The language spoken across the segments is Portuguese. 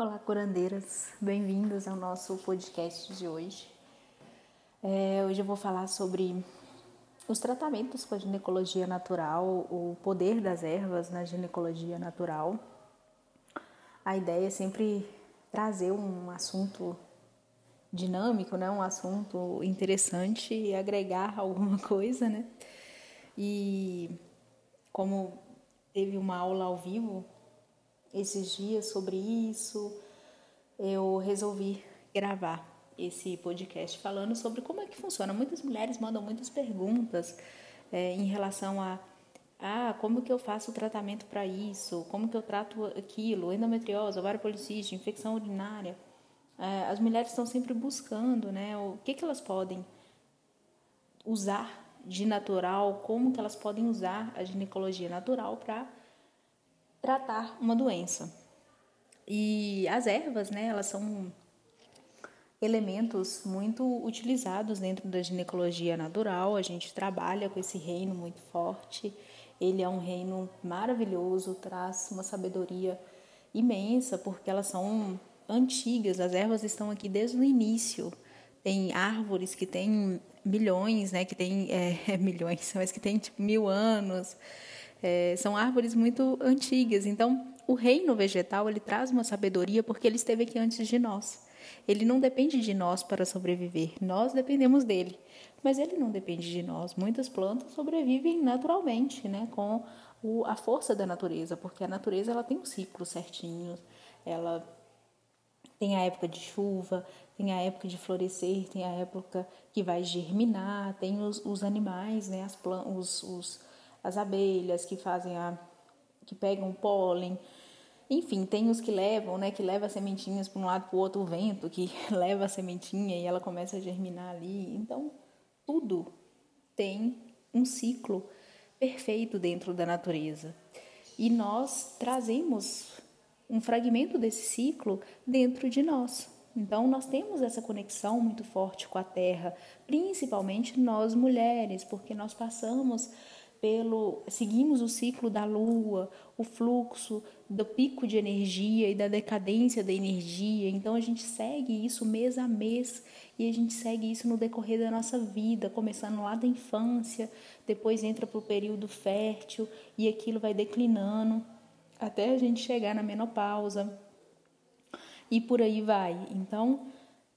Olá, curandeiras, bem-vindos ao nosso podcast de hoje. É, hoje eu vou falar sobre os tratamentos com a ginecologia natural, o poder das ervas na ginecologia natural. A ideia é sempre trazer um assunto dinâmico, né? um assunto interessante e agregar alguma coisa, né? E como teve uma aula ao vivo esses dias sobre isso, eu resolvi gravar esse podcast falando sobre como é que funciona. Muitas mulheres mandam muitas perguntas é, em relação a ah, como que eu faço o tratamento para isso? Como que eu trato aquilo? Endometriose, ovário policístico, infecção urinária. É, as mulheres estão sempre buscando, né? O que que elas podem usar de natural? Como que elas podem usar a ginecologia natural para tratar uma doença. E as ervas, né, elas são elementos muito utilizados dentro da ginecologia natural. A gente trabalha com esse reino muito forte. Ele é um reino maravilhoso, traz uma sabedoria imensa, porque elas são antigas. As ervas estão aqui desde o início. Tem árvores que têm milhões, né? Que tem é, milhões, mas que tem tipo mil anos. É, são árvores muito antigas. Então, o reino vegetal ele traz uma sabedoria porque ele esteve aqui antes de nós. Ele não depende de nós para sobreviver. Nós dependemos dele, mas ele não depende de nós. Muitas plantas sobrevivem naturalmente, né, com o, a força da natureza, porque a natureza ela tem um ciclo certinho. Ela tem a época de chuva, tem a época de florescer, tem a época que vai germinar, tem os, os animais, né, as plantas, os, os as abelhas que fazem a que pegam o pólen. Enfim, tem os que levam, né, que leva sementinhas para um lado para o outro, o vento que leva a sementinha e ela começa a germinar ali. Então, tudo tem um ciclo perfeito dentro da natureza. E nós trazemos um fragmento desse ciclo dentro de nós. Então, nós temos essa conexão muito forte com a Terra, principalmente nós mulheres, porque nós passamos pelo seguimos o ciclo da lua, o fluxo do pico de energia e da decadência da energia. Então a gente segue isso mês a mês e a gente segue isso no decorrer da nossa vida, começando lá da infância, depois entra para o período fértil e aquilo vai declinando até a gente chegar na menopausa e por aí vai. Então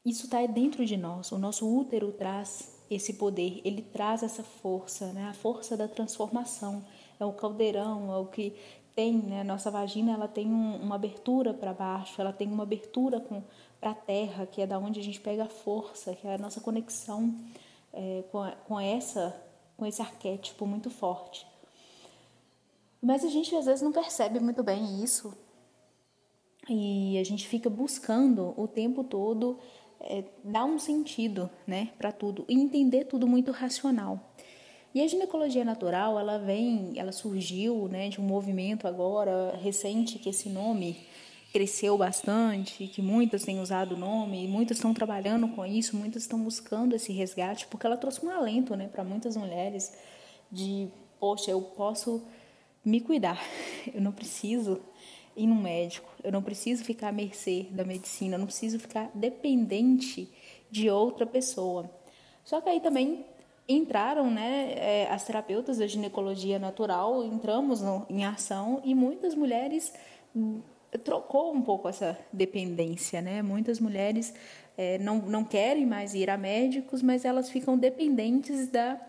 isso está dentro de nós. O nosso útero traz esse poder, ele traz essa força, né? A força da transformação. É o caldeirão, é o que tem, né? Nossa vagina, ela tem um, uma abertura para baixo, ela tem uma abertura para a terra, que é da onde a gente pega a força, que é a nossa conexão é, com, com essa com esse arquétipo muito forte. Mas a gente às vezes não percebe muito bem isso. E a gente fica buscando o tempo todo é, dar um sentido né, para tudo e entender tudo muito racional. E a ginecologia natural, ela vem, ela surgiu né, de um movimento agora recente que esse nome cresceu bastante, que muitas têm usado o nome, muitas estão trabalhando com isso, muitas estão buscando esse resgate, porque ela trouxe um alento né, para muitas mulheres de, poxa, eu posso me cuidar, eu não preciso ir no médico, eu não preciso ficar à mercê da medicina, eu não preciso ficar dependente de outra pessoa. Só que aí também entraram né, é, as terapeutas da ginecologia natural, entramos no, em ação e muitas mulheres hum, trocou um pouco essa dependência, né? Muitas mulheres é, não, não querem mais ir a médicos, mas elas ficam dependentes da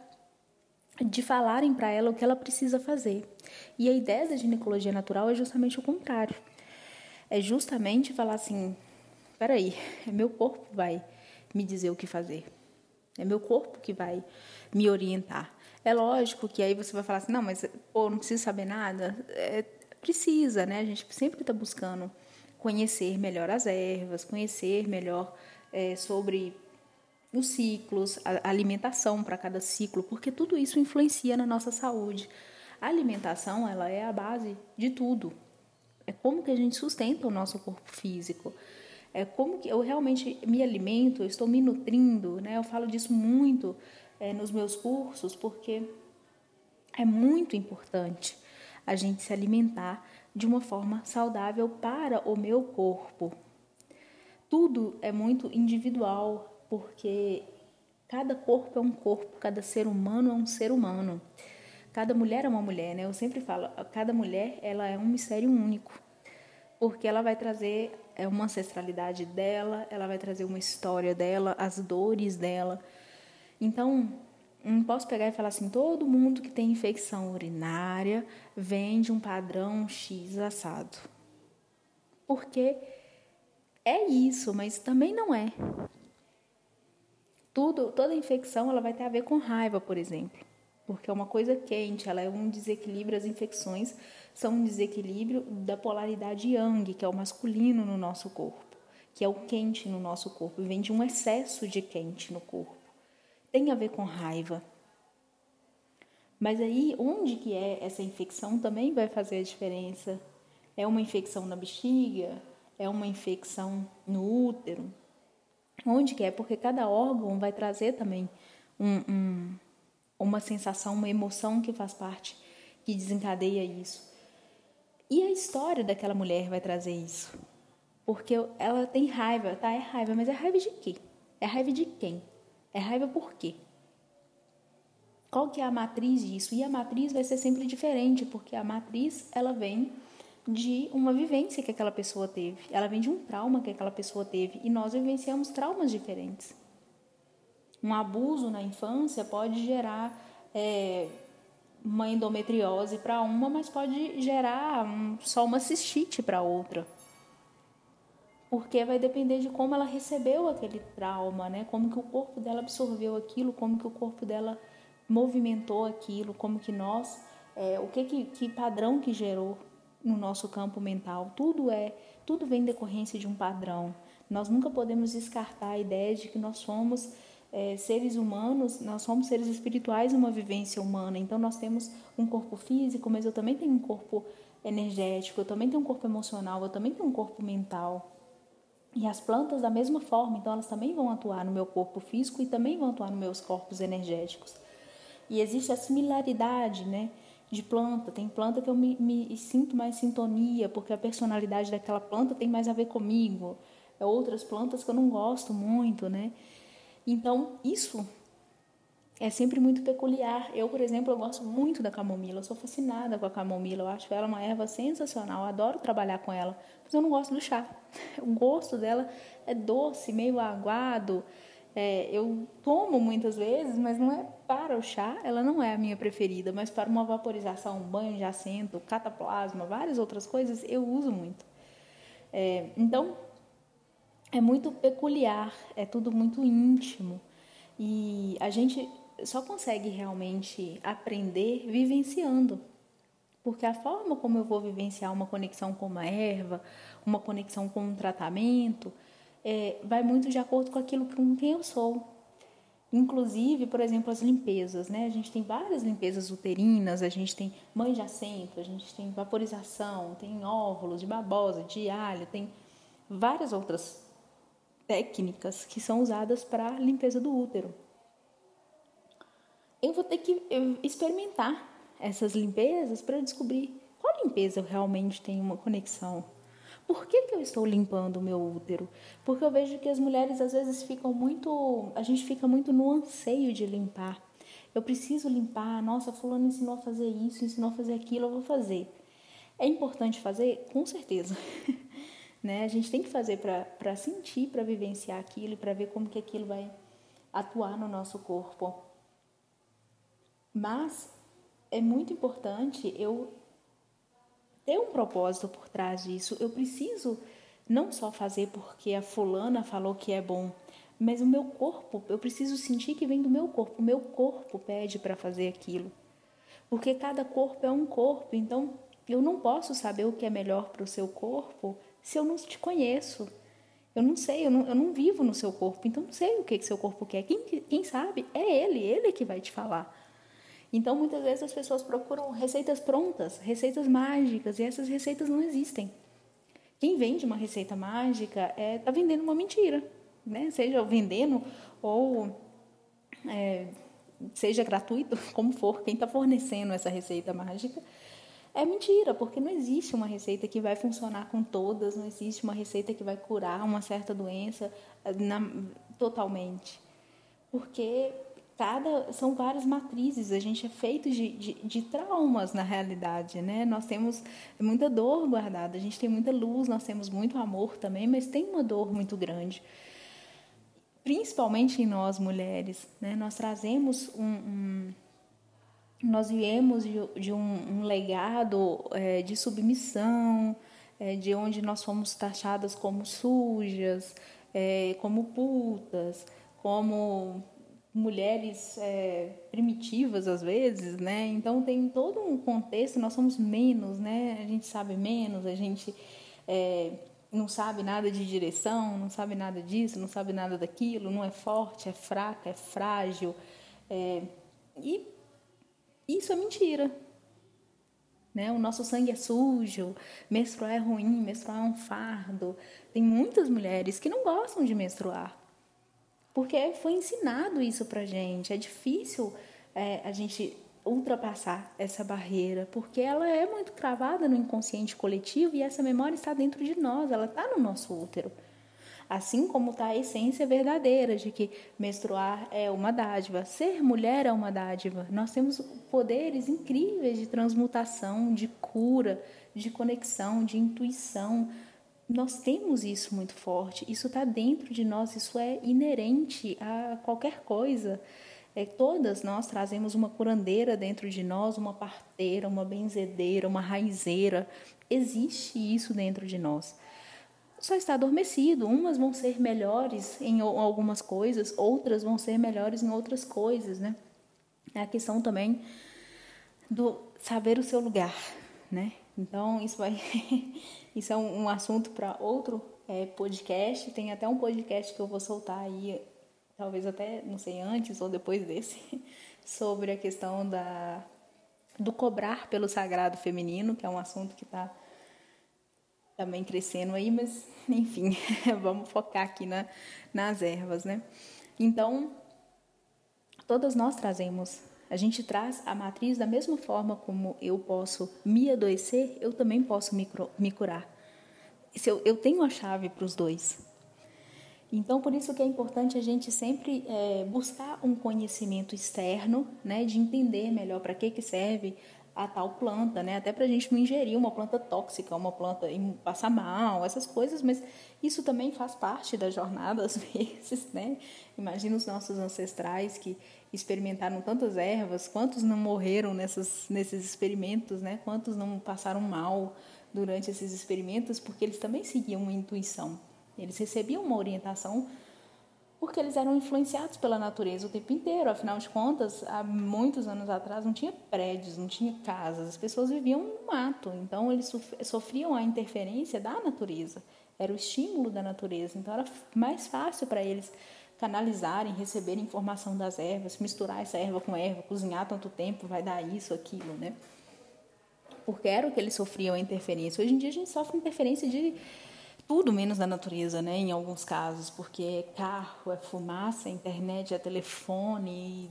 de falarem para ela o que ela precisa fazer. E a ideia da ginecologia natural é justamente o contrário. É justamente falar assim: peraí, é meu corpo que vai me dizer o que fazer. É meu corpo que vai me orientar. É lógico que aí você vai falar assim: não, mas pô, não preciso saber nada. É, precisa, né? A gente sempre está buscando conhecer melhor as ervas, conhecer melhor é, sobre os ciclos, a alimentação para cada ciclo, porque tudo isso influencia na nossa saúde. A alimentação, ela é a base de tudo. É como que a gente sustenta o nosso corpo físico. É como que eu realmente me alimento, eu estou me nutrindo, né? Eu falo disso muito é, nos meus cursos, porque é muito importante a gente se alimentar de uma forma saudável para o meu corpo. Tudo é muito individual, porque cada corpo é um corpo, cada ser humano é um ser humano. Cada mulher é uma mulher, né? Eu sempre falo, cada mulher ela é um mistério único, porque ela vai trazer é uma ancestralidade dela, ela vai trazer uma história dela, as dores dela. Então, não posso pegar e falar assim, todo mundo que tem infecção urinária vem de um padrão X assado. Porque é isso, mas também não é. Tudo, toda infecção ela vai ter a ver com raiva, por exemplo. Porque é uma coisa quente, ela é um desequilíbrio, as infecções são um desequilíbrio da polaridade yang, que é o masculino no nosso corpo, que é o quente no nosso corpo, vem de um excesso de quente no corpo tem a ver com raiva. Mas aí, onde que é essa infecção também vai fazer a diferença. É uma infecção na bexiga? É uma infecção no útero? Onde que é? Porque cada órgão vai trazer também um, um, uma sensação, uma emoção que faz parte, que desencadeia isso. E a história daquela mulher vai trazer isso. Porque ela tem raiva, tá? É raiva, mas é raiva de quê? É raiva de quem? É raiva por quê? Qual que é a matriz disso? E a matriz vai ser sempre diferente, porque a matriz ela vem de uma vivência que aquela pessoa teve. Ela vem de um trauma que aquela pessoa teve e nós vivenciamos traumas diferentes. Um abuso na infância pode gerar é, uma endometriose para uma, mas pode gerar um, só uma cistite para outra porque vai depender de como ela recebeu aquele trauma, né? Como que o corpo dela absorveu aquilo, como que o corpo dela movimentou aquilo, como que nós, é, o que, que que padrão que gerou no nosso campo mental. Tudo é, tudo vem decorrência de um padrão. Nós nunca podemos descartar a ideia de que nós somos é, seres humanos, nós somos seres espirituais uma vivência humana. Então nós temos um corpo físico, mas eu também tenho um corpo energético, eu também tenho um corpo emocional, eu também tenho um corpo mental. E as plantas da mesma forma, então elas também vão atuar no meu corpo físico e também vão atuar nos meus corpos energéticos. E existe a similaridade, né? De planta, tem planta que eu me, me sinto mais sintonia, porque a personalidade daquela planta tem mais a ver comigo. É outras plantas que eu não gosto muito, né? Então, isso é sempre muito peculiar. Eu, por exemplo, eu gosto muito da camomila, eu sou fascinada com a camomila, eu acho ela uma erva sensacional, eu adoro trabalhar com ela, mas eu não gosto do chá. O gosto dela é doce, meio aguado. É, eu tomo muitas vezes, mas não é para o chá, ela não é a minha preferida, mas para uma vaporização, um banho de assento, cataplasma, várias outras coisas, eu uso muito. É, então, é muito peculiar, é tudo muito íntimo. E a gente só consegue realmente aprender vivenciando. Porque a forma como eu vou vivenciar uma conexão com uma erva, uma conexão com um tratamento, é, vai muito de acordo com aquilo com quem eu sou. Inclusive, por exemplo, as limpezas, né? A gente tem várias limpezas uterinas, a gente tem mãe de assento, a gente tem vaporização, tem óvulos de babosa, de alho, tem várias outras técnicas que são usadas para limpeza do útero eu vou ter que experimentar essas limpezas para descobrir qual limpeza realmente tenho uma conexão. Por que, que eu estou limpando o meu útero? Porque eu vejo que as mulheres às vezes ficam muito. A gente fica muito no anseio de limpar. Eu preciso limpar. Nossa, Fulano ensinou a fazer isso, ensinou a fazer aquilo, eu vou fazer. É importante fazer? Com certeza. né? A gente tem que fazer para sentir, para vivenciar aquilo para ver como que aquilo vai atuar no nosso corpo. Mas é muito importante eu ter um propósito por trás disso. Eu preciso não só fazer porque a fulana falou que é bom, mas o meu corpo, eu preciso sentir que vem do meu corpo. O meu corpo pede para fazer aquilo. Porque cada corpo é um corpo, então eu não posso saber o que é melhor para o seu corpo se eu não te conheço. Eu não sei, eu não, eu não vivo no seu corpo, então não sei o que, que seu corpo quer. Quem, quem sabe é ele, ele que vai te falar. Então, muitas vezes as pessoas procuram receitas prontas, receitas mágicas, e essas receitas não existem. Quem vende uma receita mágica está é, tá vendendo uma mentira, né? seja vendendo ou é, seja gratuito, como for, quem está fornecendo essa receita mágica É mentira, porque não existe uma receita que vai funcionar com todas, não existe uma receita que vai curar uma certa doença eh, na, totalmente. Porque cada são várias matrizes, a gente é feito de, de, de, traumas na realidade, né? Nós temos muita dor guardada, a gente tem muita luz, nós temos muito amor também, mas tem uma dor muito grande. Principalmente em nós mulheres, né? Nós trazemos um, um nós viemos de, de um, um, legado é, de submissão, é, de onde nós fomos taxadas como sujas, é, como putas, como mulheres é, primitivas às vezes, né? Então tem todo um contexto. Nós somos menos, né? A gente sabe menos, a gente é, não sabe nada de direção, não sabe nada disso, não sabe nada daquilo, não é forte, é fraca, é frágil. É, e isso é mentira. Né? O nosso sangue é sujo, menstruar é ruim, menstruar é um fardo. Tem muitas mulheres que não gostam de menstruar, porque foi ensinado isso pra gente. É difícil é, a gente ultrapassar essa barreira, porque ela é muito cravada no inconsciente coletivo e essa memória está dentro de nós, ela está no nosso útero. Assim como está a essência verdadeira de que menstruar é uma dádiva, ser mulher é uma dádiva. Nós temos poderes incríveis de transmutação, de cura, de conexão, de intuição. Nós temos isso muito forte, isso está dentro de nós, isso é inerente a qualquer coisa. É, todas nós trazemos uma curandeira dentro de nós, uma parteira, uma benzedeira, uma raizeira. Existe isso dentro de nós só está adormecido. Umas vão ser melhores em algumas coisas, outras vão ser melhores em outras coisas, né? É a questão também do saber o seu lugar, né? Então isso vai, isso é um, assunto para outro é, podcast. Tem até um podcast que eu vou soltar aí, talvez até não sei antes ou depois desse, sobre a questão da do cobrar pelo sagrado feminino, que é um assunto que está também crescendo aí, mas enfim, vamos focar aqui na, nas ervas, né? Então, todas nós trazemos, a gente traz a matriz da mesma forma como eu posso me adoecer, eu também posso me, me curar. Se eu, eu tenho a chave para os dois. Então, por isso que é importante a gente sempre é, buscar um conhecimento externo, né, de entender melhor para que, que serve a tal planta, né? Até para a gente não ingerir uma planta tóxica, uma planta e passar mal, essas coisas, mas isso também faz parte da jornada às vezes, né? Imagina os nossos ancestrais que experimentaram tantas ervas, quantos não morreram nessas, nesses experimentos, né? Quantos não passaram mal durante esses experimentos, porque eles também seguiam uma intuição. Eles recebiam uma orientação porque eles eram influenciados pela natureza o tempo inteiro. Afinal de contas, há muitos anos atrás não tinha prédios, não tinha casas, as pessoas viviam no mato, então eles sofriam a interferência da natureza, era o estímulo da natureza, então era mais fácil para eles canalizarem, receberem informação das ervas, misturar essa erva com erva, cozinhar tanto tempo, vai dar isso, aquilo, né? Porque era o que eles sofriam a interferência. Hoje em dia a gente sofre interferência de tudo menos da natureza, né, em alguns casos, porque é carro, é fumaça, é internet, é telefone.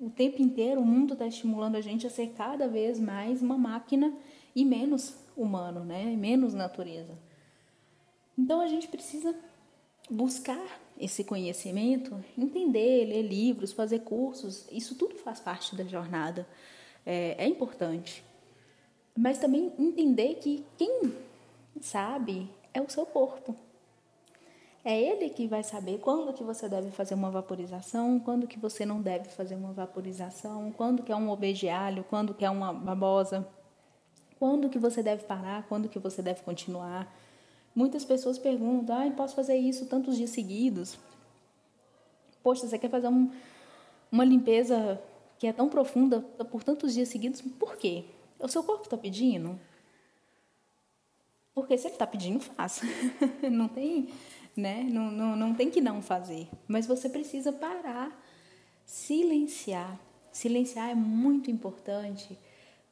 o tempo inteiro o mundo está estimulando a gente a ser cada vez mais uma máquina e menos humano, né, menos natureza. Então a gente precisa buscar esse conhecimento, entender, ler livros, fazer cursos, isso tudo faz parte da jornada, é, é importante. Mas também entender que quem sabe é o seu corpo. É ele que vai saber quando que você deve fazer uma vaporização, quando que você não deve fazer uma vaporização, quando que é um obedialho, quando que é uma babosa, quando que você deve parar, quando que você deve continuar. Muitas pessoas perguntam, ah, posso fazer isso tantos dias seguidos? Poxa, você quer fazer um, uma limpeza que é tão profunda por tantos dias seguidos? Por quê? O seu corpo está pedindo? Porque se ele está pedindo, faça. não tem, né? Não, não, não tem que não fazer. Mas você precisa parar, silenciar. Silenciar é muito importante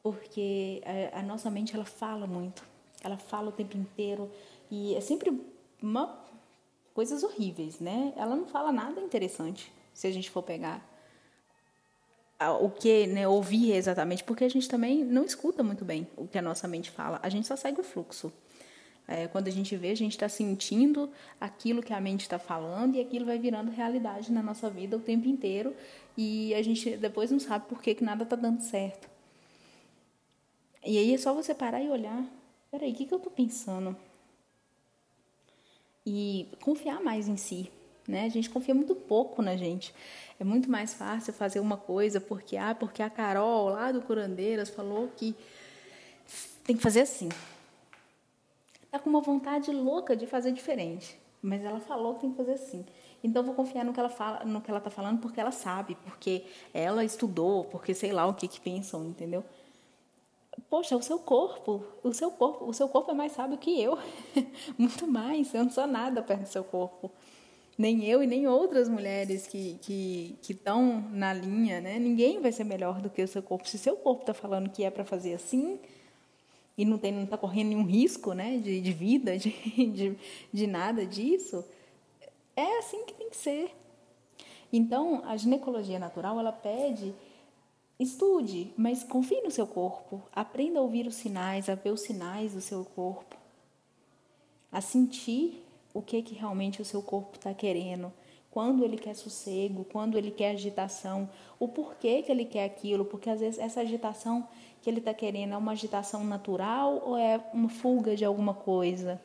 porque a, a nossa mente ela fala muito. Ela fala o tempo inteiro e é sempre uma coisas horríveis, né? Ela não fala nada interessante se a gente for pegar o que, né, ouvir exatamente, porque a gente também não escuta muito bem o que a nossa mente fala, a gente só segue o fluxo. É, quando a gente vê, a gente está sentindo aquilo que a mente está falando e aquilo vai virando realidade na nossa vida o tempo inteiro e a gente depois não sabe por que, que nada está dando certo. E aí é só você parar e olhar, peraí, o que, que eu estou pensando? E confiar mais em si, né? A gente confia muito pouco na gente. É muito mais fácil fazer uma coisa porque ah, porque a Carol lá do Curandeiras falou que tem que fazer assim. Tá com uma vontade louca de fazer diferente, mas ela falou que tem que fazer assim. Então vou confiar no que ela fala, no que ela tá falando porque ela sabe, porque ela estudou, porque sei lá o que que pensam, entendeu? Poxa, o seu corpo, o seu corpo, o seu corpo é mais sábio que eu. Muito mais, eu não sou nada perto do seu corpo nem eu e nem outras mulheres que que estão na linha, né? Ninguém vai ser melhor do que o seu corpo. Se seu corpo está falando que é para fazer assim e não tem não está correndo nenhum risco, né? De, de vida, de, de, de nada disso, é assim que tem que ser. Então, a ginecologia natural ela pede estude, mas confie no seu corpo, aprenda a ouvir os sinais, a ver os sinais do seu corpo, a sentir o que que realmente o seu corpo está querendo, quando ele quer sossego, quando ele quer agitação, o porquê que ele quer aquilo, porque às vezes essa agitação que ele está querendo é uma agitação natural ou é uma fuga de alguma coisa,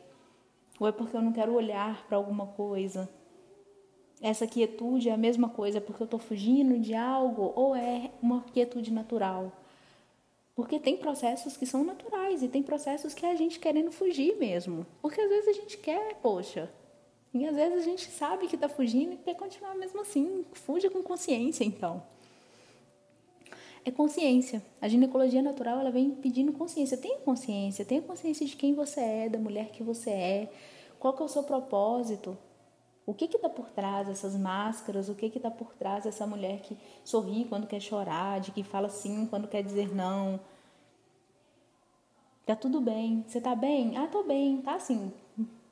ou é porque eu não quero olhar para alguma coisa. Essa quietude é a mesma coisa porque eu estou fugindo de algo ou é uma quietude natural. Porque tem processos que são naturais e tem processos que é a gente querendo fugir mesmo. Porque às vezes a gente quer, poxa. E às vezes a gente sabe que está fugindo e quer continuar mesmo assim. Fuja com consciência, então. É consciência. A ginecologia natural ela vem pedindo consciência. Tenha consciência. Tenha consciência de quem você é, da mulher que você é. Qual que é o seu propósito. O que está por trás dessas máscaras? O que está por trás dessa mulher que sorri quando quer chorar, de que fala sim quando quer dizer não? Tá tudo bem. Você tá bem? Ah, tô bem. Tá assim,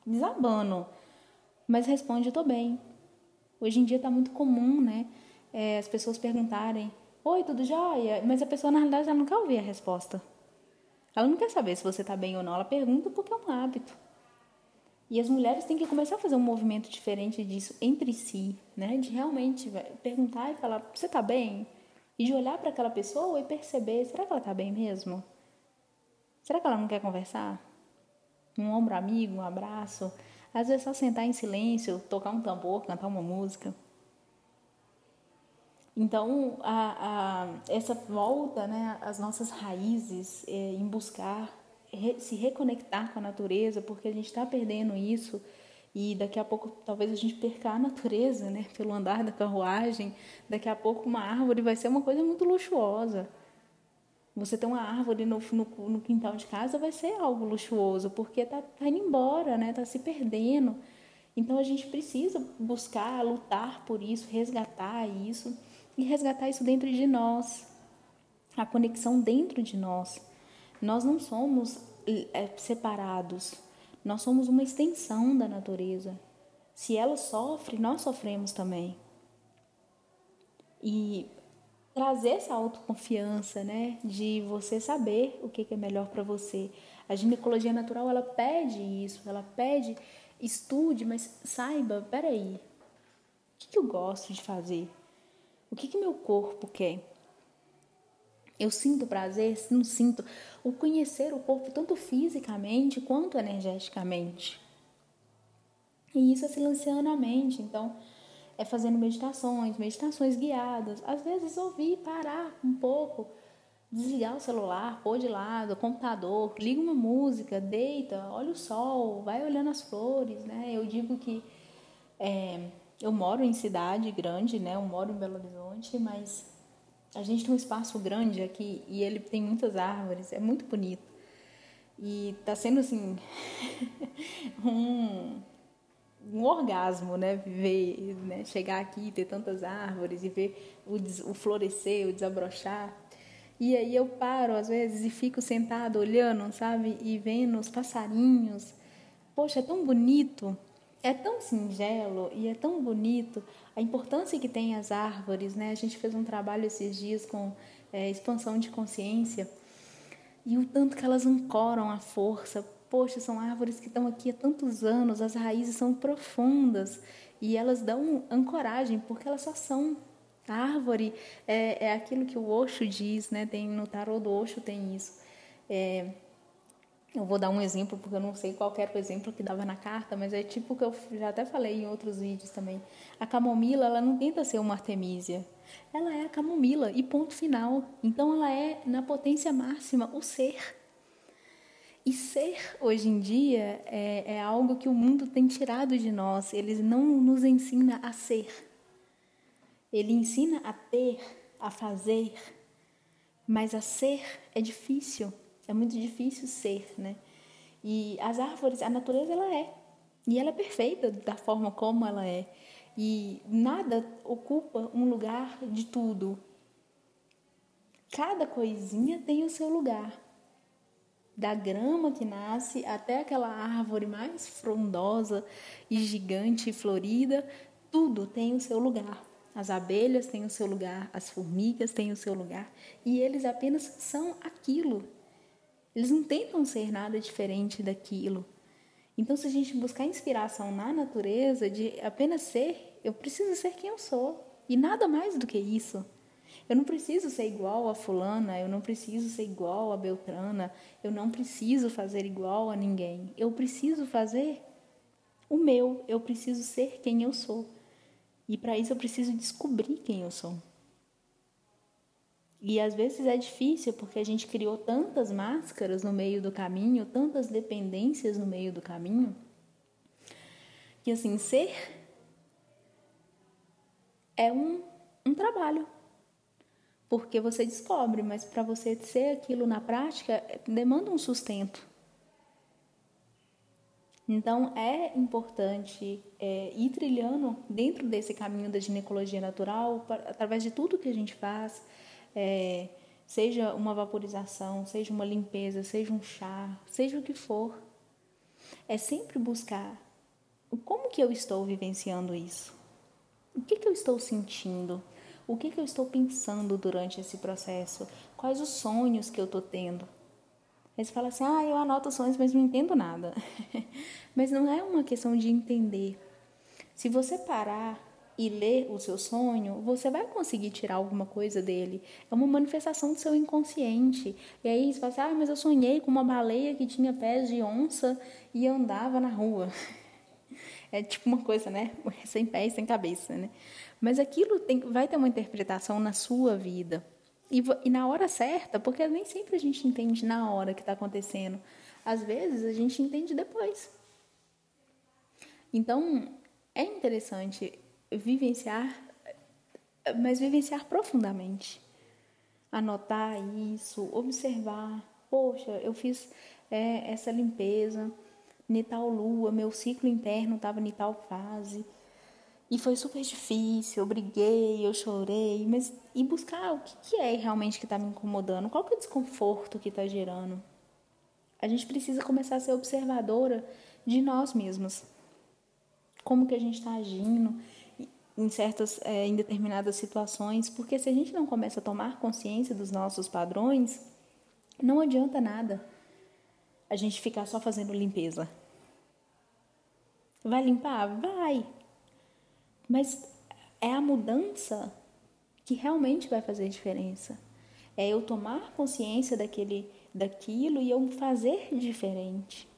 desabando. Mas responde, tô bem. Hoje em dia tá muito comum, né? É, as pessoas perguntarem, oi, tudo jóia? Mas a pessoa, na realidade, ela não quer ouvir a resposta. Ela não quer saber se você tá bem ou não. Ela pergunta porque é um hábito. E as mulheres têm que começar a fazer um movimento diferente disso entre si, né? De realmente perguntar e falar: você está bem? E de olhar para aquela pessoa e perceber: será que ela está bem mesmo? Será que ela não quer conversar? Um ombro amigo, um abraço. Às vezes só sentar em silêncio, tocar um tambor, cantar uma música. Então, a, a, essa volta né, às nossas raízes, é, em buscar se reconectar com a natureza, porque a gente está perdendo isso e daqui a pouco talvez a gente perca a natureza, né? Pelo andar da carruagem, daqui a pouco uma árvore vai ser uma coisa muito luxuosa. Você ter uma árvore no, no, no quintal de casa vai ser algo luxuoso, porque está tá indo embora, né? Está se perdendo. Então a gente precisa buscar, lutar por isso, resgatar isso e resgatar isso dentro de nós, a conexão dentro de nós. Nós não somos é, separados, nós somos uma extensão da natureza. Se ela sofre, nós sofremos também. E trazer essa autoconfiança, né, de você saber o que é melhor para você. A ginecologia natural ela pede isso, ela pede estude, mas saiba, peraí, o que, que eu gosto de fazer? O que, que meu corpo quer? Eu sinto prazer, não sinto. O conhecer o corpo, tanto fisicamente quanto energeticamente. E isso é silenciando a mente. Então, é fazendo meditações, meditações guiadas. Às vezes, ouvir, parar um pouco, desligar o celular, pôr de lado, o computador, liga uma música, deita, olha o sol, vai olhando as flores, né? Eu digo que é, eu moro em cidade grande, né? Eu moro em Belo Horizonte, mas a gente tem um espaço grande aqui e ele tem muitas árvores, é muito bonito. E tá sendo assim um, um orgasmo, né? Ver, né? chegar aqui, ter tantas árvores e ver o, o florescer, o desabrochar. E aí eu paro às vezes e fico sentado olhando, sabe? E vendo os passarinhos. Poxa, é tão bonito. É tão singelo e é tão bonito a importância que tem as árvores, né? A gente fez um trabalho esses dias com é, expansão de consciência e o tanto que elas ancoram a força. Poxa, são árvores que estão aqui há tantos anos, as raízes são profundas e elas dão ancoragem porque elas só são. A árvore é, é aquilo que o Osho diz, né? Tem no tarô do Osho tem isso. É, eu vou dar um exemplo, porque eu não sei qual era o exemplo que dava na carta, mas é tipo que eu já até falei em outros vídeos também. A camomila, ela não tenta ser uma artemisia. Ela é a camomila e ponto final. Então ela é, na potência máxima, o ser. E ser, hoje em dia, é, é algo que o mundo tem tirado de nós. Ele não nos ensina a ser. Ele ensina a ter, a fazer. Mas a ser é difícil. É muito difícil ser, né? E as árvores, a natureza ela é. E ela é perfeita da forma como ela é. E nada ocupa um lugar de tudo. Cada coisinha tem o seu lugar. Da grama que nasce até aquela árvore mais frondosa e gigante e florida, tudo tem o seu lugar. As abelhas têm o seu lugar, as formigas têm o seu lugar, e eles apenas são aquilo. Eles não tentam ser nada diferente daquilo. Então, se a gente buscar inspiração na natureza, de apenas ser, eu preciso ser quem eu sou. E nada mais do que isso. Eu não preciso ser igual a Fulana, eu não preciso ser igual a Beltrana, eu não preciso fazer igual a ninguém. Eu preciso fazer o meu, eu preciso ser quem eu sou. E para isso eu preciso descobrir quem eu sou. E às vezes é difícil porque a gente criou tantas máscaras no meio do caminho, tantas dependências no meio do caminho, que assim, ser é um, um trabalho. Porque você descobre, mas para você ser aquilo na prática, demanda um sustento. Então é importante é, ir trilhando dentro desse caminho da ginecologia natural, através de tudo que a gente faz, é, seja uma vaporização, seja uma limpeza, seja um chá, seja o que for, é sempre buscar como que eu estou vivenciando isso? O que, que eu estou sentindo? O que, que eu estou pensando durante esse processo? Quais os sonhos que eu estou tendo? Aí você fala assim, ah, eu anoto sonhos, mas não entendo nada. mas não é uma questão de entender. Se você parar e ler o seu sonho, você vai conseguir tirar alguma coisa dele. É uma manifestação do seu inconsciente. E aí você fala assim, ah, mas eu sonhei com uma baleia que tinha pés de onça e andava na rua. É tipo uma coisa, né? Sem pés, sem cabeça, né? Mas aquilo tem, vai ter uma interpretação na sua vida. E, e na hora certa, porque nem sempre a gente entende na hora que está acontecendo. Às vezes a gente entende depois. Então, é interessante vivenciar, mas vivenciar profundamente. Anotar isso, observar. Poxa, eu fiz é, essa limpeza em tal lua, meu ciclo interno estava em tal fase. E foi super difícil, eu briguei, eu chorei, mas e buscar o que, que é realmente que está me incomodando, qual que é o desconforto que está gerando. A gente precisa começar a ser observadora de nós mesmos. Como que a gente está agindo, em certas, é, em determinadas situações, porque se a gente não começa a tomar consciência dos nossos padrões, não adianta nada a gente ficar só fazendo limpeza. Vai limpar? Vai. Mas é a mudança que realmente vai fazer diferença. É eu tomar consciência daquele, daquilo e eu fazer diferente.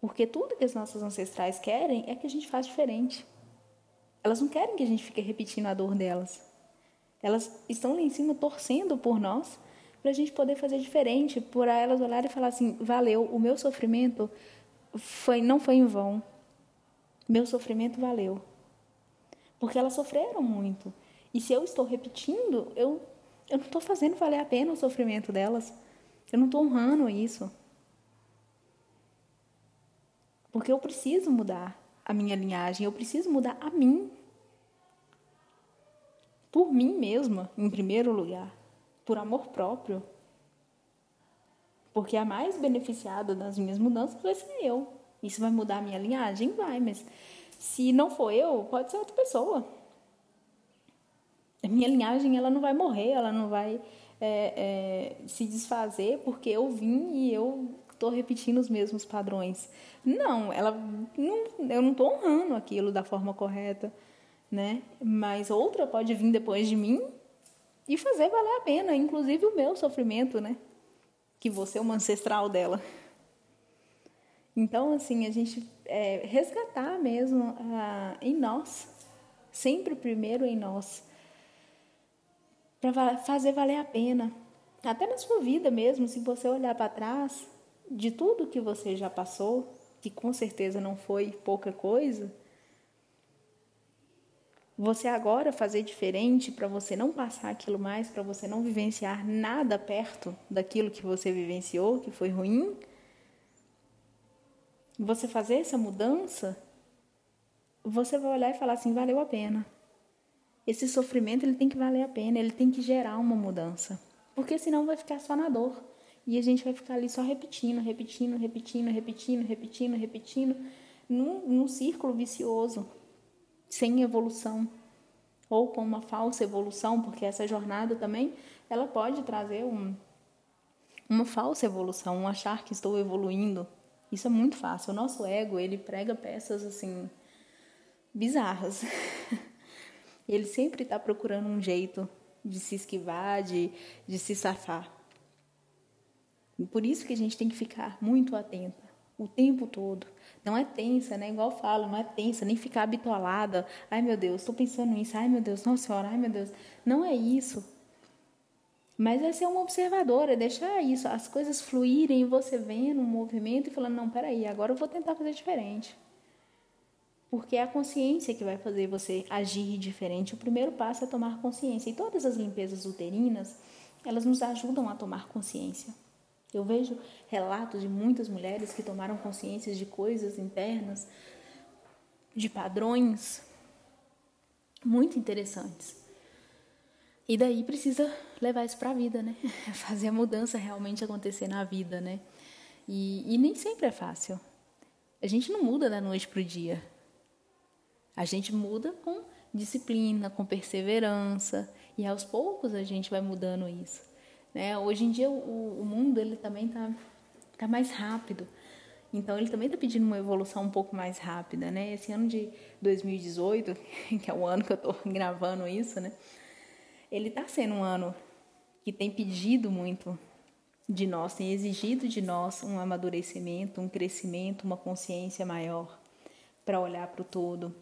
Porque tudo que as nossas ancestrais querem é que a gente faça diferente. Elas não querem que a gente fique repetindo a dor delas. Elas estão lá em cima torcendo por nós para a gente poder fazer diferente, por elas olharem e falar assim: valeu, o meu sofrimento foi, não foi em vão. Meu sofrimento valeu. Porque elas sofreram muito. E se eu estou repetindo, eu, eu não estou fazendo valer a pena o sofrimento delas. Eu não estou honrando isso. Porque eu preciso mudar a minha linhagem, eu preciso mudar a mim. Por mim mesma, em primeiro lugar. Por amor próprio. Porque a mais beneficiada das minhas mudanças vai ser eu. Isso vai mudar a minha linhagem? Vai, mas se não for eu, pode ser outra pessoa. A minha linhagem ela não vai morrer, ela não vai é, é, se desfazer porque eu vim e eu estou repetindo os mesmos padrões. Não, ela não, eu não estou honrando aquilo da forma correta, né? Mas outra pode vir depois de mim e fazer valer a pena, inclusive o meu sofrimento, né? Que você é uma ancestral dela. Então, assim, a gente é, resgatar mesmo ah, em nós, sempre primeiro em nós, para fazer valer a pena. Até na sua vida mesmo, se você olhar para trás, de tudo que você já passou, que com certeza não foi pouca coisa, você agora fazer diferente para você não passar aquilo mais, para você não vivenciar nada perto daquilo que você vivenciou, que foi ruim, você fazer essa mudança, você vai olhar e falar assim, valeu a pena. Esse sofrimento ele tem que valer a pena, ele tem que gerar uma mudança. Porque senão vai ficar só na dor. E a gente vai ficar ali só repetindo, repetindo, repetindo, repetindo, repetindo, repetindo, num, num círculo vicioso, sem evolução. Ou com uma falsa evolução, porque essa jornada também, ela pode trazer um, uma falsa evolução, um achar que estou evoluindo, isso é muito fácil. O nosso ego, ele prega peças assim bizarras. ele sempre está procurando um jeito de se esquivar, de, de se safar. Por isso que a gente tem que ficar muito atenta o tempo todo. Não é tensa, né? Igual eu falo, não é tensa, nem ficar habitualada. Ai meu Deus, estou pensando nisso. Ai meu Deus, nossa senhora, ai meu Deus. Não é isso. Mas é ser uma observadora, deixar isso, as coisas fluírem você vendo um movimento e falando, não, peraí, agora eu vou tentar fazer diferente. Porque é a consciência que vai fazer você agir diferente. O primeiro passo é tomar consciência. E todas as limpezas uterinas, elas nos ajudam a tomar consciência. Eu vejo relatos de muitas mulheres que tomaram consciência de coisas internas, de padrões muito interessantes. E daí precisa levar isso para a vida, né? Fazer a mudança realmente acontecer na vida, né? E, e nem sempre é fácil. A gente não muda da noite para o dia. A gente muda com disciplina, com perseverança e aos poucos a gente vai mudando isso. Né? Hoje em dia o, o mundo ele também está tá mais rápido. Então ele também está pedindo uma evolução um pouco mais rápida, né? Esse ano de 2018, que é o ano que eu estou gravando isso, né? ele está sendo um ano que tem pedido muito de nós, tem exigido de nós um amadurecimento, um crescimento, uma consciência maior para olhar para o todo.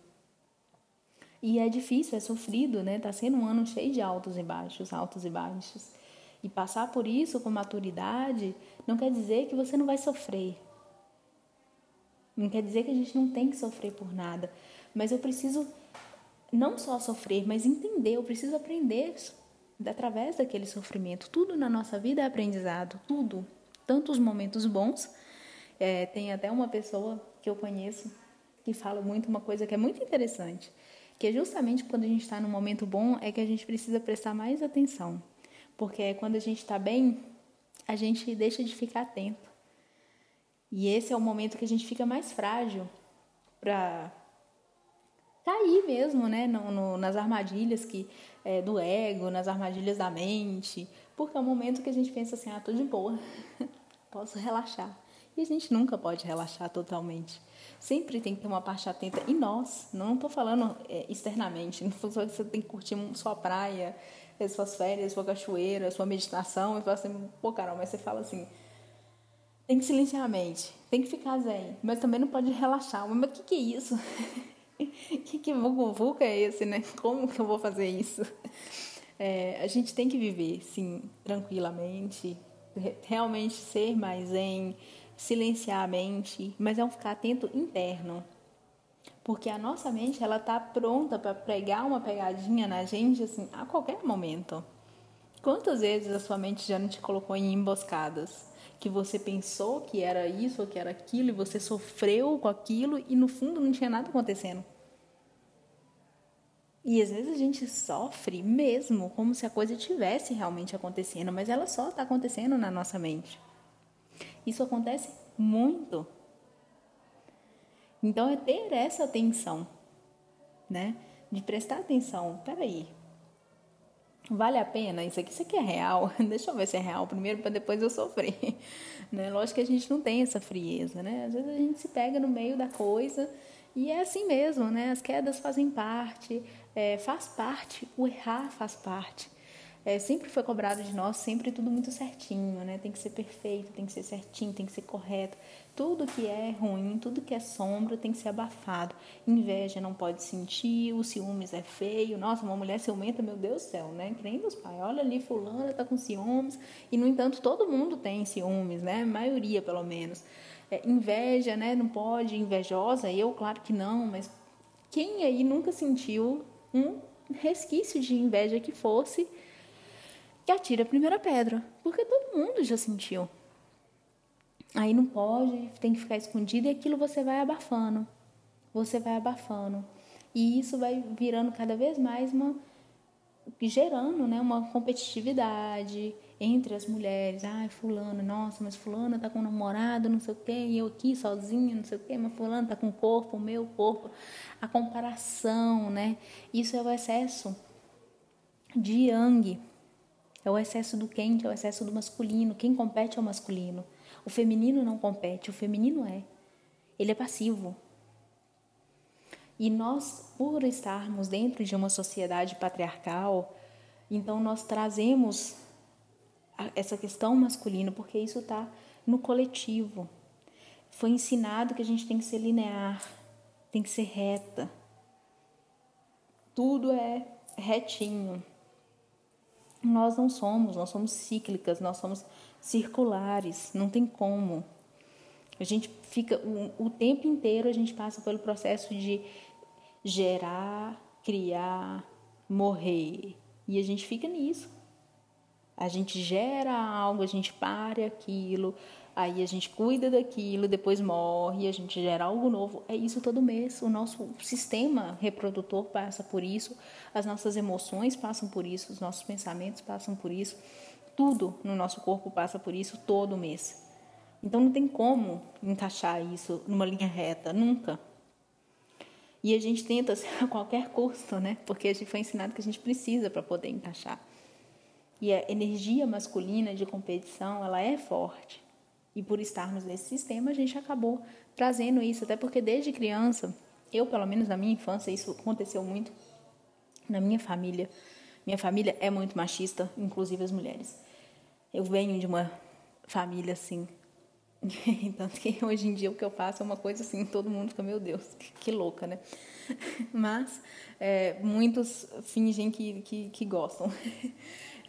E é difícil, é sofrido, né? Está sendo um ano cheio de altos e baixos, altos e baixos. E passar por isso com maturidade não quer dizer que você não vai sofrer. Não quer dizer que a gente não tem que sofrer por nada. Mas eu preciso não só sofrer, mas entender. Eu preciso aprender através daquele sofrimento. Tudo na nossa vida é aprendizado, tudo. Tanto os momentos bons. É, tem até uma pessoa que eu conheço que fala muito uma coisa que é muito interessante, que é justamente quando a gente está num momento bom é que a gente precisa prestar mais atenção, porque quando a gente está bem, a gente deixa de ficar atento. E esse é o momento que a gente fica mais frágil para cair mesmo, né, no, no, nas armadilhas que é, do ego, nas armadilhas da mente, porque é o momento que a gente pensa assim, ah, tô de boa, posso relaxar. E a gente nunca pode relaxar totalmente. Sempre tem que ter uma parte atenta em nós. Não estou falando é, externamente. Não estou falando que você tem que curtir sua praia, suas férias, sua cachoeira, sua meditação. E fala assim, pô, Carol, mas você fala assim, tem que silenciar a mente, tem que ficar zen, mas também não pode relaxar. Mas o que, que é isso? que que vucu é esse, né? Como que eu vou fazer isso? É, a gente tem que viver, sim, tranquilamente, realmente ser mais em silenciar a mente, mas é um ficar atento interno. Porque a nossa mente, ela tá pronta para pregar uma pegadinha na gente, assim, a qualquer momento. Quantas vezes a sua mente já não te colocou em emboscadas? Que você pensou que era isso ou que era aquilo e você sofreu com aquilo e no fundo não tinha nada acontecendo. E às vezes a gente sofre mesmo como se a coisa tivesse realmente acontecendo, mas ela só está acontecendo na nossa mente. Isso acontece muito. Então é ter essa atenção, né? De prestar atenção. Peraí, Vale a pena? Isso aqui, isso aqui é real? Deixa eu ver se é real primeiro para depois eu sofrer. Né? Lógico que a gente não tem essa frieza, né? Às vezes a gente se pega no meio da coisa e é assim mesmo, né? As quedas fazem parte, é, faz parte, o errar faz parte é, sempre foi cobrado de nós, sempre tudo muito certinho, né? Tem que ser perfeito, tem que ser certinho, tem que ser correto. Tudo que é ruim, tudo que é sombra tem que ser abafado. Inveja não pode sentir, o ciúmes é feio. Nossa, uma mulher ciumenta, meu Deus do céu, né? Que nem meus pais. Olha ali, fulana tá com ciúmes. E, no entanto, todo mundo tem ciúmes, né? A maioria, pelo menos. É, inveja, né? Não pode, invejosa. Eu, claro que não, mas quem aí nunca sentiu um resquício de inveja que fosse que atira a primeira pedra, porque todo mundo já sentiu. Aí não pode, tem que ficar escondido e aquilo você vai abafando. Você vai abafando. E isso vai virando cada vez mais uma gerando, né, uma competitividade entre as mulheres. Ai, fulano, nossa, mas fulana tá com um namorado, não sei o quê, e eu aqui sozinha, não sei o quê, mas fulano tá com o corpo, o meu corpo. A comparação, né? Isso é o excesso de yang, é o excesso do quente, é o excesso do masculino. Quem compete é o masculino. O feminino não compete, o feminino é. Ele é passivo. E nós, por estarmos dentro de uma sociedade patriarcal, então nós trazemos essa questão masculina, porque isso está no coletivo. Foi ensinado que a gente tem que ser linear, tem que ser reta. Tudo é retinho. Nós não somos, nós somos cíclicas, nós somos circulares, não tem como. A gente fica o, o tempo inteiro a gente passa pelo processo de gerar, criar, morrer. E a gente fica nisso. A gente gera algo, a gente pare aquilo, aí a gente cuida daquilo, depois morre, a gente gera algo novo. É isso todo mês. O nosso sistema reprodutor passa por isso, as nossas emoções passam por isso, os nossos pensamentos passam por isso. Tudo no nosso corpo passa por isso todo mês. Então não tem como encaixar isso numa linha reta, nunca. E a gente tenta a qualquer custo, né? Porque a gente foi ensinado que a gente precisa para poder encaixar. E a energia masculina de competição, ela é forte. E por estarmos nesse sistema, a gente acabou trazendo isso, até porque desde criança, eu, pelo menos na minha infância, isso aconteceu muito na minha família. Minha família é muito machista, inclusive as mulheres. Eu venho de uma família assim. Tanto que hoje em dia o que eu faço é uma coisa assim, todo mundo fica, meu Deus, que, que louca, né? Mas é, muitos fingem que, que, que gostam.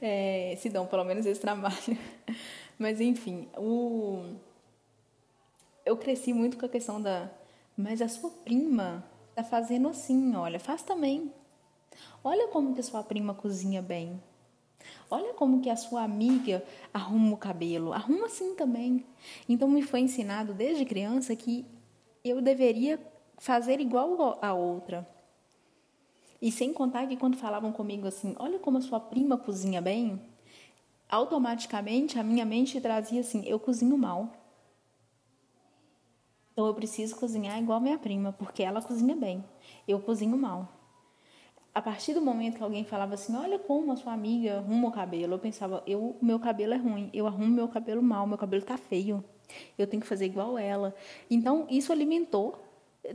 É, se dão pelo menos esse trabalho. Mas enfim, o... eu cresci muito com a questão da. Mas a sua prima tá fazendo assim, olha, faz também. Olha como que a sua prima cozinha bem. Olha como que a sua amiga arruma o cabelo. Arruma assim também. Então me foi ensinado desde criança que eu deveria fazer igual a outra. E sem contar que quando falavam comigo assim, olha como a sua prima cozinha bem, automaticamente a minha mente trazia assim: eu cozinho mal. Então eu preciso cozinhar igual a minha prima, porque ela cozinha bem. Eu cozinho mal. A partir do momento que alguém falava assim: "Olha como a sua amiga arruma o cabelo", eu pensava: "Eu, meu cabelo é ruim, eu arrumo meu cabelo mal, meu cabelo tá feio. Eu tenho que fazer igual ela". Então isso alimentou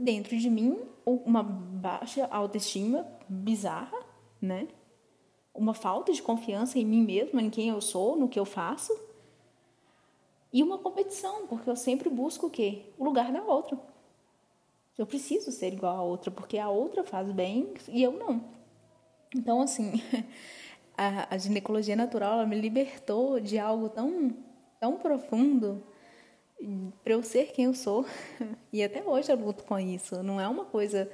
dentro de mim uma baixa autoestima bizarra, né? uma falta de confiança em mim mesma, em quem eu sou, no que eu faço. E uma competição, porque eu sempre busco o quê? O lugar da outra. Eu preciso ser igual a outra, porque a outra faz bem e eu não. Então, assim, a, a ginecologia natural me libertou de algo tão, tão profundo para eu ser quem eu sou. E até hoje eu luto com isso. Não é uma coisa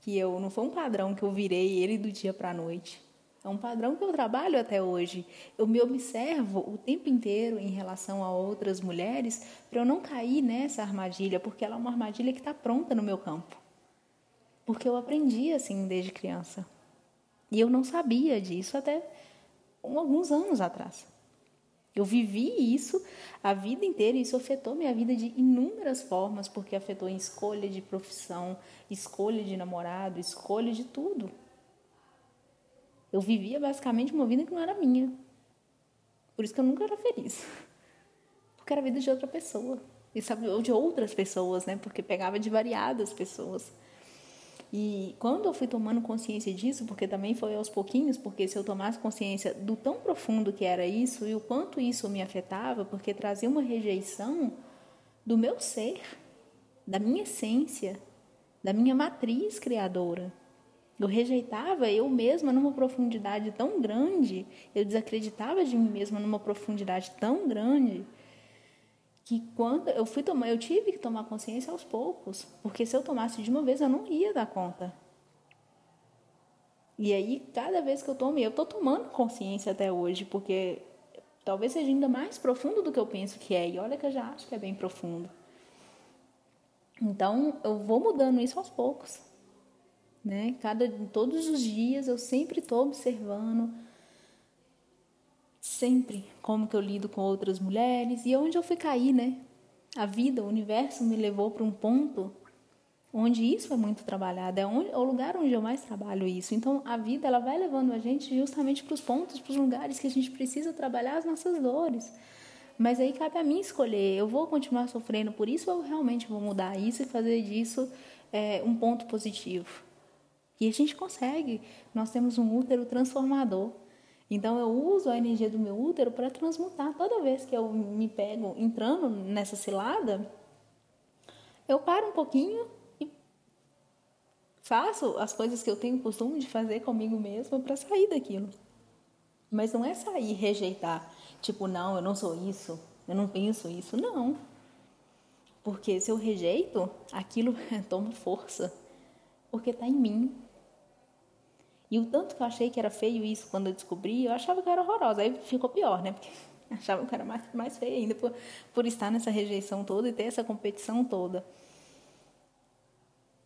que eu. Não foi um padrão que eu virei ele do dia para a noite. É um padrão que eu trabalho até hoje. Eu me observo o tempo inteiro em relação a outras mulheres para eu não cair nessa armadilha, porque ela é uma armadilha que está pronta no meu campo. Porque eu aprendi assim desde criança. E eu não sabia disso até alguns anos atrás. Eu vivi isso a vida inteira e isso afetou minha vida de inúmeras formas, porque afetou em escolha de profissão, escolha de namorado, escolha de tudo. Eu vivia basicamente uma vida que não era minha. Por isso que eu nunca era feliz. Porque era a vida de outra pessoa. E sabe, ou de outras pessoas, né? Porque pegava de variadas pessoas. E quando eu fui tomando consciência disso, porque também foi aos pouquinhos, porque se eu tomasse consciência do tão profundo que era isso e o quanto isso me afetava, porque trazia uma rejeição do meu ser, da minha essência, da minha matriz criadora. Eu rejeitava eu mesma numa profundidade tão grande, eu desacreditava de mim mesma numa profundidade tão grande que quando eu fui tomar, eu tive que tomar consciência aos poucos, porque se eu tomasse de uma vez eu não ia dar conta. E aí, cada vez que eu tomo, eu estou tomando consciência até hoje, porque talvez seja ainda mais profundo do que eu penso que é, e olha que eu já acho que é bem profundo. Então, eu vou mudando isso aos poucos. Né? Cada, todos os dias eu sempre estou observando sempre como que eu lido com outras mulheres e onde eu fui cair, né? A vida, o universo me levou para um ponto onde isso é muito trabalhado, é, onde, é o lugar onde eu mais trabalho isso. Então, a vida ela vai levando a gente justamente para os pontos, para os lugares que a gente precisa trabalhar as nossas dores. Mas aí cabe a mim escolher, eu vou continuar sofrendo por isso ou eu realmente vou mudar isso e fazer disso é, um ponto positivo. E a gente consegue. Nós temos um útero transformador. Então eu uso a energia do meu útero para transmutar. Toda vez que eu me pego entrando nessa cilada, eu paro um pouquinho e faço as coisas que eu tenho costume de fazer comigo mesma para sair daquilo. Mas não é sair rejeitar, tipo, não, eu não sou isso, eu não penso isso. Não. Porque se eu rejeito, aquilo toma força. Porque está em mim, e o tanto que eu achei que era feio isso quando eu descobri, eu achava que era horrorosa. Aí ficou pior, né? Porque achava que era mais, mais feia ainda por, por estar nessa rejeição toda e ter essa competição toda.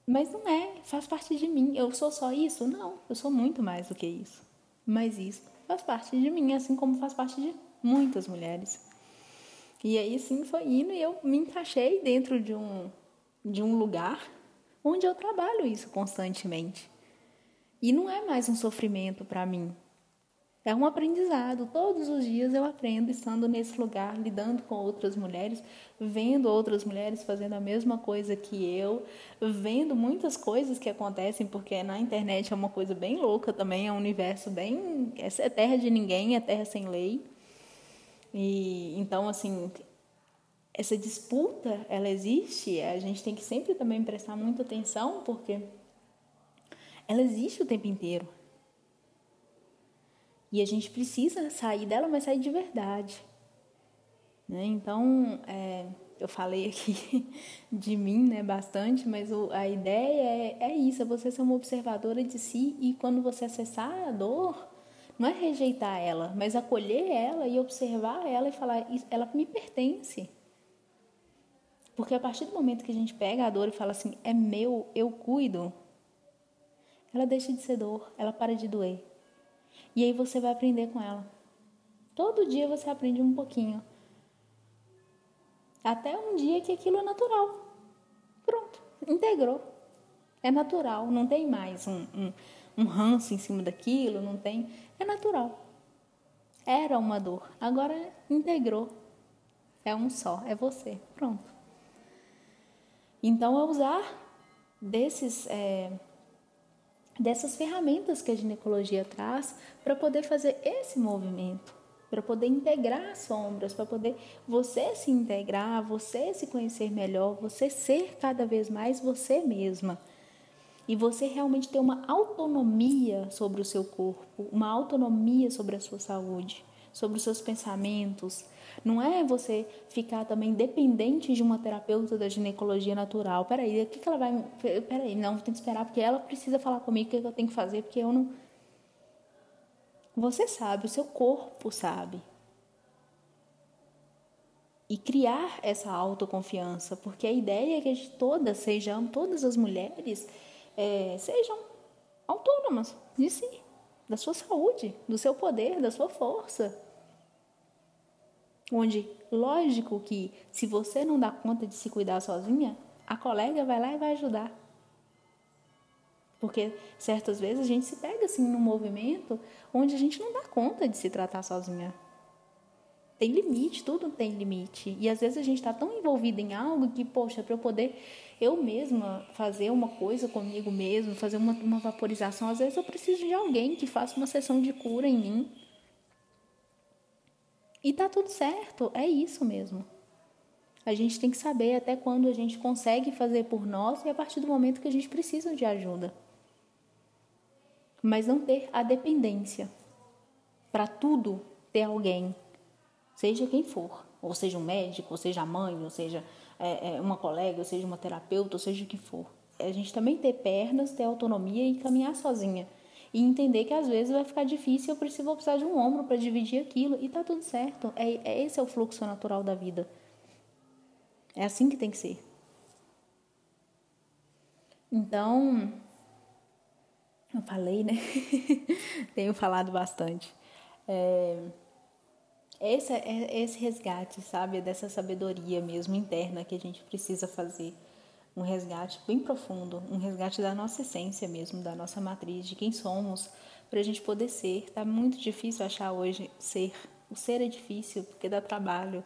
Mas não é, faz parte de mim. Eu sou só isso? Não, eu sou muito mais do que isso. Mas isso faz parte de mim, assim como faz parte de muitas mulheres. E aí sim foi indo e eu me encaixei dentro de um, de um lugar onde eu trabalho isso constantemente. E não é mais um sofrimento para mim. É um aprendizado. Todos os dias eu aprendo estando nesse lugar, lidando com outras mulheres, vendo outras mulheres fazendo a mesma coisa que eu, vendo muitas coisas que acontecem, porque na internet é uma coisa bem louca também, é um universo bem. É terra de ninguém, é terra sem lei. E então, assim, essa disputa, ela existe, a gente tem que sempre também prestar muita atenção, porque ela existe o tempo inteiro. E a gente precisa sair dela, mas sair de verdade. Né? Então, é, eu falei aqui de mim né, bastante, mas o, a ideia é, é isso: é você ser uma observadora de si e quando você acessar a dor, não é rejeitar ela, mas acolher ela e observar ela e falar: ela me pertence. Porque a partir do momento que a gente pega a dor e fala assim: é meu, eu cuido, ela deixa de ser dor, ela para de doer. E aí você vai aprender com ela. Todo dia você aprende um pouquinho. Até um dia que aquilo é natural. Pronto, integrou. É natural, não tem mais um, um, um ranço em cima daquilo, não tem. É natural. Era uma dor, agora integrou. É um só, é você. Pronto. Então, é usar desses. É, dessas ferramentas que a ginecologia traz para poder fazer esse movimento, para poder integrar as sombras, para poder você se integrar, você se conhecer melhor, você ser cada vez mais você mesma. E você realmente ter uma autonomia sobre o seu corpo, uma autonomia sobre a sua saúde, sobre os seus pensamentos, não é você ficar também dependente de uma terapeuta da ginecologia natural. Peraí, o que, que ela vai. Peraí, não, tem que esperar, porque ela precisa falar comigo o que, que eu tenho que fazer, porque eu não. Você sabe, o seu corpo sabe. E criar essa autoconfiança, porque a ideia é que a gente todas sejam, todas as mulheres, é, sejam autônomas de si, da sua saúde, do seu poder, da sua força. Onde, lógico que se você não dá conta de se cuidar sozinha, a colega vai lá e vai ajudar. Porque certas vezes a gente se pega assim num movimento onde a gente não dá conta de se tratar sozinha. Tem limite, tudo tem limite. E às vezes a gente está tão envolvido em algo que, poxa, para eu poder eu mesma fazer uma coisa comigo mesmo, fazer uma, uma vaporização, às vezes eu preciso de alguém que faça uma sessão de cura em mim. E tá tudo certo, é isso mesmo. A gente tem que saber até quando a gente consegue fazer por nós e a partir do momento que a gente precisa de ajuda. Mas não ter a dependência. Para tudo ter alguém, seja quem for, ou seja um médico, ou seja a mãe, ou seja é, é, uma colega, ou seja uma terapeuta, ou seja o que for. A gente também ter pernas, ter autonomia e caminhar sozinha. E entender que às vezes vai ficar difícil, eu preciso vou precisar de um ombro para dividir aquilo. E tá tudo certo. É, é, esse é o fluxo natural da vida. É assim que tem que ser. Então, eu falei, né? Tenho falado bastante. É, esse, é esse resgate, sabe? Dessa sabedoria mesmo interna que a gente precisa fazer. Um resgate bem profundo, um resgate da nossa essência mesmo, da nossa matriz, de quem somos, para a gente poder ser. Tá muito difícil achar hoje ser. O ser é difícil porque dá trabalho.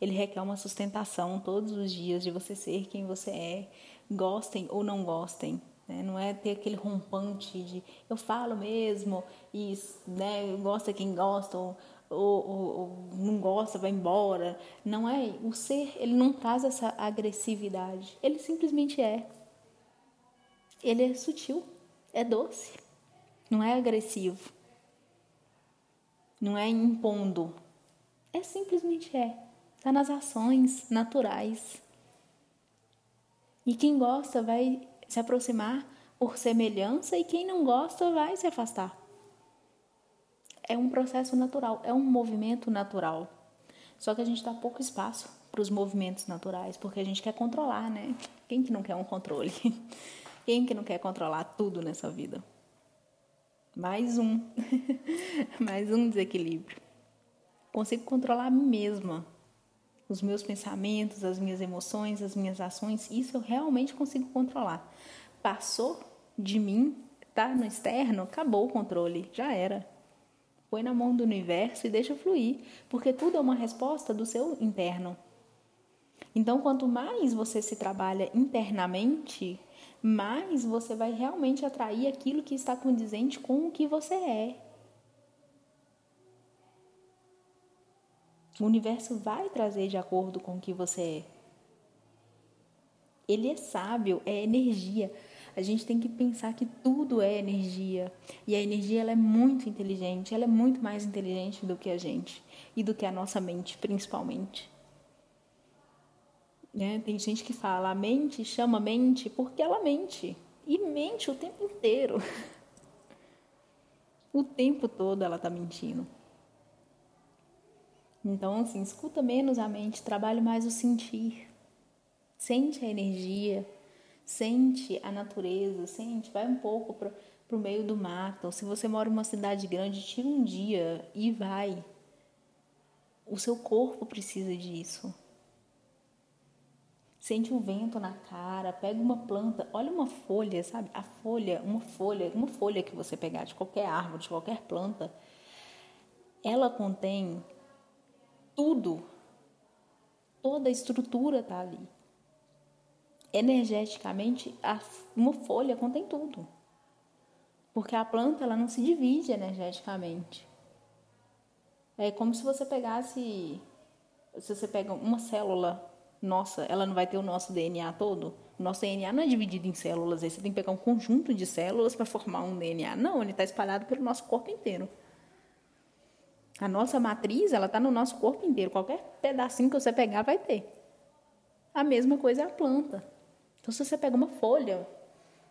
Ele requer uma sustentação todos os dias de você ser quem você é, gostem ou não gostem. Né? Não é ter aquele rompante de eu falo mesmo e né, gosta quem gosta ou, ou, ou, ou, não gosta, vai embora. Não é. O ser, ele não traz essa agressividade. Ele simplesmente é. Ele é sutil, é doce, não é agressivo, não é impondo. É simplesmente é. Está nas ações naturais. E quem gosta vai se aproximar por semelhança e quem não gosta vai se afastar é um processo natural, é um movimento natural. Só que a gente dá pouco espaço para os movimentos naturais, porque a gente quer controlar, né? Quem que não quer um controle? Quem que não quer controlar tudo nessa vida? Mais um. Mais um desequilíbrio. Consigo controlar a mim mesma. Os meus pensamentos, as minhas emoções, as minhas ações, isso eu realmente consigo controlar. Passou de mim, tá no externo, acabou o controle, já era. Põe na mão do universo e deixa fluir, porque tudo é uma resposta do seu interno. Então, quanto mais você se trabalha internamente, mais você vai realmente atrair aquilo que está condizente com o que você é. O universo vai trazer de acordo com o que você é. Ele é sábio, é energia. A gente tem que pensar que tudo é energia. E a energia ela é muito inteligente, ela é muito mais inteligente do que a gente e do que a nossa mente, principalmente. Né? Tem gente que fala, a mente chama mente porque ela mente. E mente o tempo inteiro. o tempo todo ela está mentindo. Então, assim, escuta menos a mente, trabalhe mais o sentir. Sente a energia, Sente a natureza, sente, vai um pouco para o meio do mato. Se você mora em uma cidade grande, tira um dia e vai. O seu corpo precisa disso. Sente o vento na cara, pega uma planta, olha uma folha, sabe? A folha, uma folha, uma folha que você pegar de qualquer árvore, de qualquer planta, ela contém tudo. Toda a estrutura está ali energeticamente, uma folha contém tudo. Porque a planta ela não se divide energeticamente. É como se você pegasse, se você pega uma célula nossa, ela não vai ter o nosso DNA todo? O nosso DNA não é dividido em células, aí você tem que pegar um conjunto de células para formar um DNA. Não, ele está espalhado pelo nosso corpo inteiro. A nossa matriz, ela está no nosso corpo inteiro. Qualquer pedacinho que você pegar vai ter. A mesma coisa é a planta. Então, se você pega uma folha,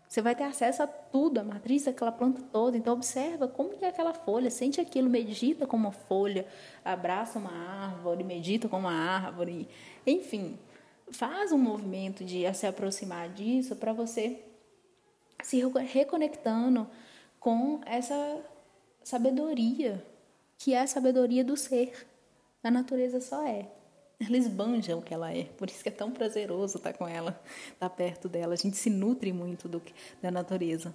você vai ter acesso a tudo, a matriz daquela planta toda. Então, observa como é aquela folha, sente aquilo, medita como uma folha, abraça uma árvore, medita como uma árvore. Enfim, faz um movimento de se aproximar disso para você se reconectando com essa sabedoria, que é a sabedoria do ser. A natureza só é. Ela esbanja o que ela é. Por isso que é tão prazeroso estar com ela, estar perto dela. A gente se nutre muito do, da natureza.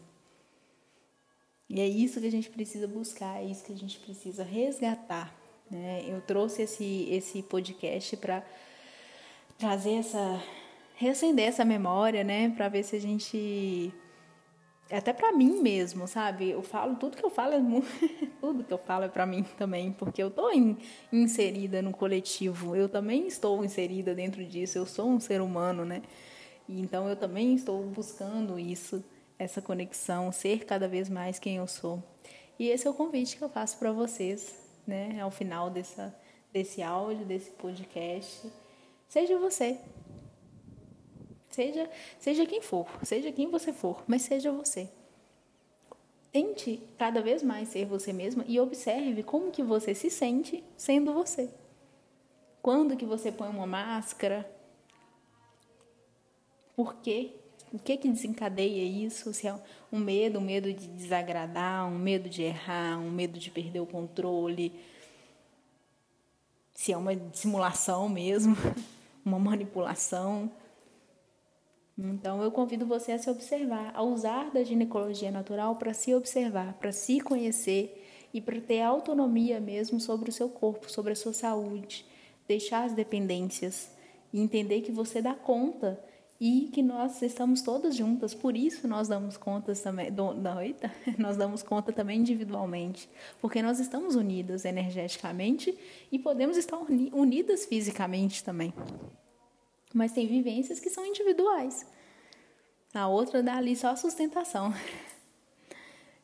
E é isso que a gente precisa buscar, é isso que a gente precisa resgatar. Né? Eu trouxe esse, esse podcast para trazer essa. reacender essa memória, né? Para ver se a gente até para mim mesmo, sabe? Eu falo tudo que eu falo é tudo que eu falo é para mim também, porque eu tô in, inserida no coletivo. Eu também estou inserida dentro disso. Eu sou um ser humano, né? E então eu também estou buscando isso, essa conexão, ser cada vez mais quem eu sou. E esse é o convite que eu faço para vocês, né? Ao final dessa desse áudio, desse podcast. Seja você, Seja, seja quem for, seja quem você for, mas seja você. Tente cada vez mais ser você mesma e observe como que você se sente sendo você. Quando que você põe uma máscara? Por quê? O que que desencadeia isso? Se é um medo, um medo de desagradar, um medo de errar, um medo de perder o controle. Se é uma simulação mesmo, uma manipulação. Então, eu convido você a se observar, a usar da ginecologia natural para se observar, para se conhecer e para ter autonomia mesmo sobre o seu corpo, sobre a sua saúde, deixar as dependências e entender que você dá conta e que nós estamos todas juntas, por isso nós damos conta também, do, não, eita, nós damos conta também individualmente, porque nós estamos unidas energeticamente e podemos estar unidas fisicamente também mas tem vivências que são individuais. A outra dá ali só a sustentação.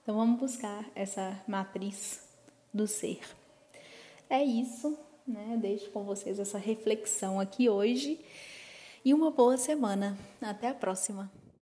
Então vamos buscar essa matriz do ser. É isso, né? deixo com vocês essa reflexão aqui hoje e uma boa semana. Até a próxima.